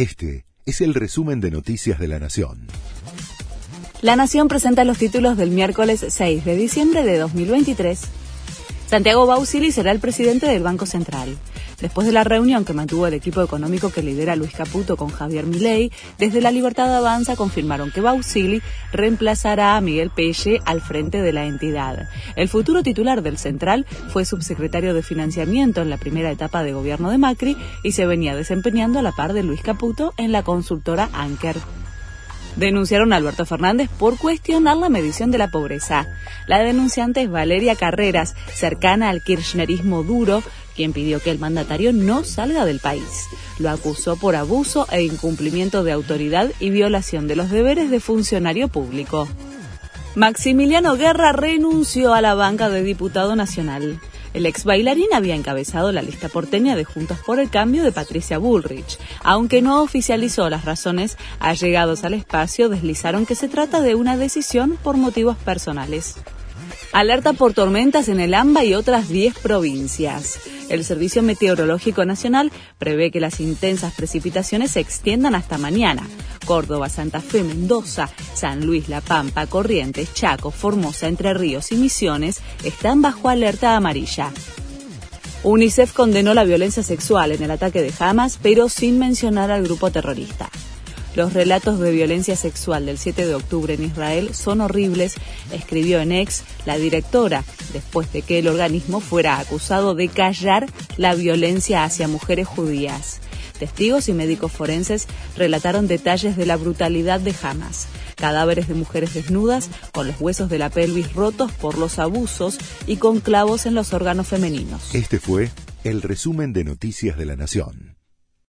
Este es el resumen de Noticias de la Nación. La Nación presenta los títulos del miércoles 6 de diciembre de 2023. Santiago Bausili será el presidente del Banco Central. Después de la reunión que mantuvo el equipo económico que lidera Luis Caputo con Javier Milei, desde la Libertad Avanza confirmaron que Bausili reemplazará a Miguel Pelle al frente de la entidad. El futuro titular del Central fue subsecretario de Financiamiento en la primera etapa de gobierno de Macri y se venía desempeñando a la par de Luis Caputo en la consultora Anker denunciaron a Alberto Fernández por cuestionar la medición de la pobreza. La denunciante es Valeria Carreras, cercana al kirchnerismo duro, quien pidió que el mandatario no salga del país. Lo acusó por abuso e incumplimiento de autoridad y violación de los deberes de funcionario público. Maximiliano Guerra renunció a la banca de diputado nacional. El ex bailarín había encabezado la lista porteña de Juntos por el Cambio de Patricia Bullrich. Aunque no oficializó las razones, allegados al espacio deslizaron que se trata de una decisión por motivos personales. Alerta por tormentas en el AMBA y otras 10 provincias. El Servicio Meteorológico Nacional prevé que las intensas precipitaciones se extiendan hasta mañana. Córdoba, Santa Fe, Mendoza, San Luis, La Pampa, Corrientes, Chaco, Formosa, Entre Ríos y Misiones están bajo alerta amarilla. UNICEF condenó la violencia sexual en el ataque de Hamas, pero sin mencionar al grupo terrorista. Los relatos de violencia sexual del 7 de octubre en Israel son horribles, escribió en ex la directora, después de que el organismo fuera acusado de callar la violencia hacia mujeres judías. Testigos y médicos forenses relataron detalles de la brutalidad de Hamas. Cadáveres de mujeres desnudas, con los huesos de la pelvis rotos por los abusos y con clavos en los órganos femeninos. Este fue el resumen de Noticias de la Nación.